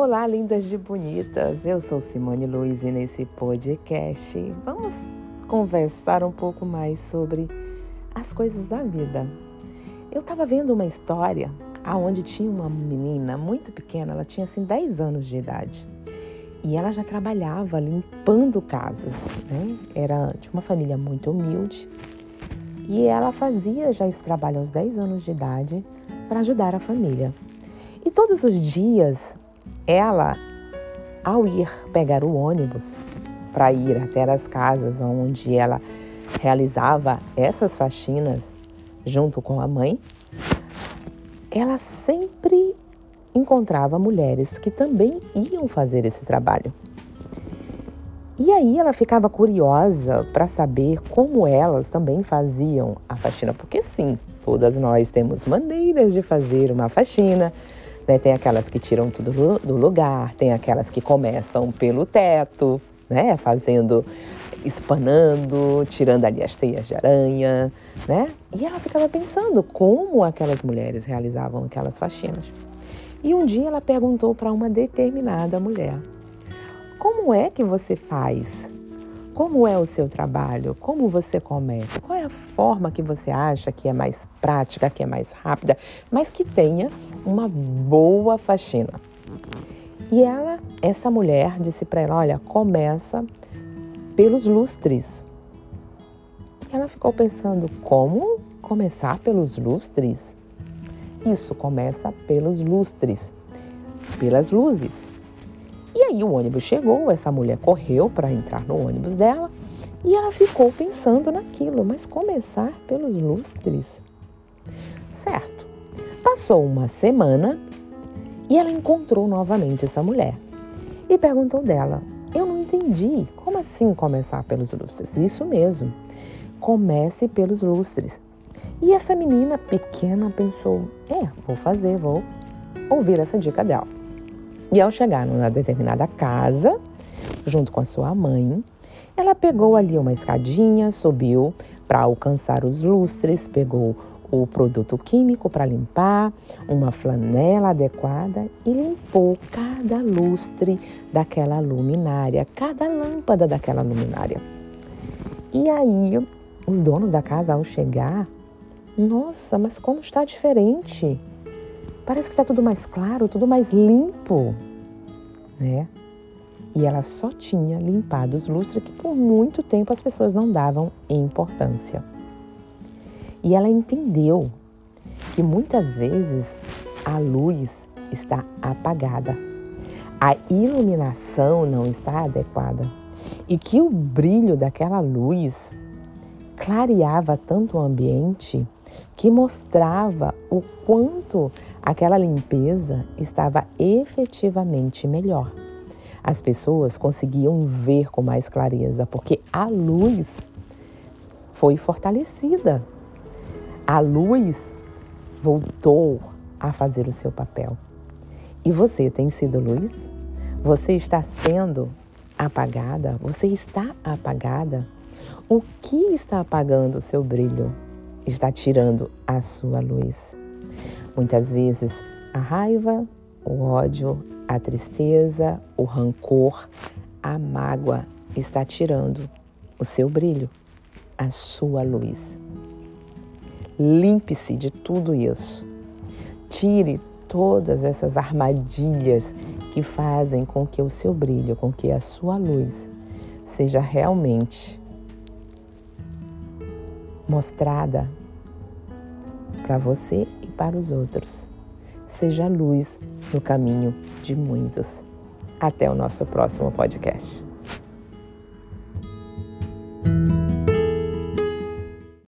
Olá, lindas de bonitas. Eu sou Simone Luiz e nesse podcast vamos conversar um pouco mais sobre as coisas da vida. Eu estava vendo uma história aonde tinha uma menina muito pequena, ela tinha assim 10 anos de idade. E ela já trabalhava limpando casas, né? Era de uma família muito humilde. E ela fazia já esse trabalho aos 10 anos de idade para ajudar a família. E todos os dias ela, ao ir pegar o ônibus para ir até as casas onde ela realizava essas faxinas junto com a mãe, ela sempre encontrava mulheres que também iam fazer esse trabalho. E aí ela ficava curiosa para saber como elas também faziam a faxina, porque sim, todas nós temos maneiras de fazer uma faxina, né? Tem aquelas que tiram tudo do lugar, tem aquelas que começam pelo teto, né? Fazendo, espanando, tirando ali as teias de aranha, né? E ela ficava pensando como aquelas mulheres realizavam aquelas faxinas. E um dia ela perguntou para uma determinada mulher: Como é que você faz? Como é o seu trabalho? Como você começa? Qual é a forma que você acha que é mais prática, que é mais rápida, mas que tenha uma boa faxina? E ela, essa mulher, disse para ela: Olha, começa pelos lustres. Ela ficou pensando: Como começar pelos lustres? Isso começa pelos lustres, pelas luzes. E aí o ônibus chegou, essa mulher correu para entrar no ônibus dela e ela ficou pensando naquilo, mas começar pelos lustres. Certo. Passou uma semana e ela encontrou novamente essa mulher e perguntou dela: Eu não entendi, como assim começar pelos lustres? Isso mesmo, comece pelos lustres. E essa menina pequena pensou: É, vou fazer, vou ouvir essa dica dela. E ao chegar numa determinada casa, junto com a sua mãe, ela pegou ali uma escadinha, subiu para alcançar os lustres, pegou o produto químico para limpar, uma flanela adequada e limpou cada lustre daquela luminária, cada lâmpada daquela luminária. E aí, os donos da casa, ao chegar, nossa, mas como está diferente! Parece que está tudo mais claro, tudo mais limpo, né? E ela só tinha limpado os lustres que por muito tempo as pessoas não davam importância. E ela entendeu que muitas vezes a luz está apagada, a iluminação não está adequada e que o brilho daquela luz clareava tanto o ambiente que mostrava o quanto aquela limpeza estava efetivamente melhor. As pessoas conseguiam ver com mais clareza, porque a luz foi fortalecida. A luz voltou a fazer o seu papel. E você tem sido luz? Você está sendo apagada? Você está apagada? O que está apagando o seu brilho? está tirando a sua luz. Muitas vezes a raiva, o ódio, a tristeza, o rancor, a mágoa está tirando o seu brilho, a sua luz. Limpe-se de tudo isso. Tire todas essas armadilhas que fazem com que o seu brilho, com que a sua luz seja realmente mostrada para você e para os outros. Seja luz no caminho de muitos. Até o nosso próximo podcast.